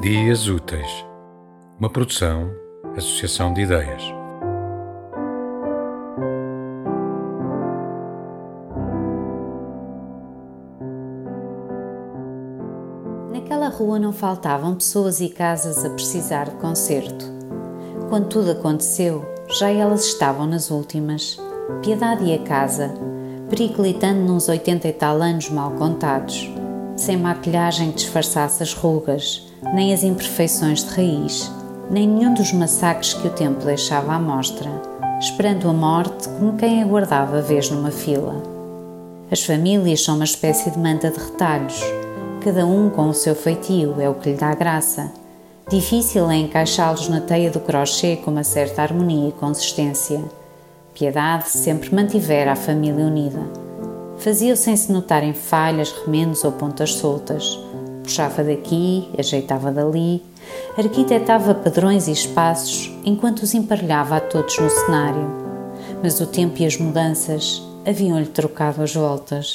Dias Úteis, uma produção, associação de ideias. Naquela rua não faltavam pessoas e casas a precisar de conserto. Quando tudo aconteceu, já elas estavam nas últimas. Piedade e a casa, periclitando nos oitenta e tal anos mal contados, sem maquilhagem que disfarçasse as rugas, nem as imperfeições de raiz, nem nenhum dos massacres que o tempo deixava à mostra, esperando a morte como quem aguardava a vez numa fila. As famílias são uma espécie de manta de retalhos, cada um com o seu feitio, é o que lhe dá graça. Difícil é encaixá-los na teia do crochê com uma certa harmonia e consistência. Piedade sempre mantivera a família unida. Fazia-o sem se notarem falhas, remendos ou pontas soltas puxava daqui, ajeitava dali, arquitetava padrões e espaços enquanto os emparelhava a todos no cenário. Mas o tempo e as mudanças haviam-lhe trocado as voltas.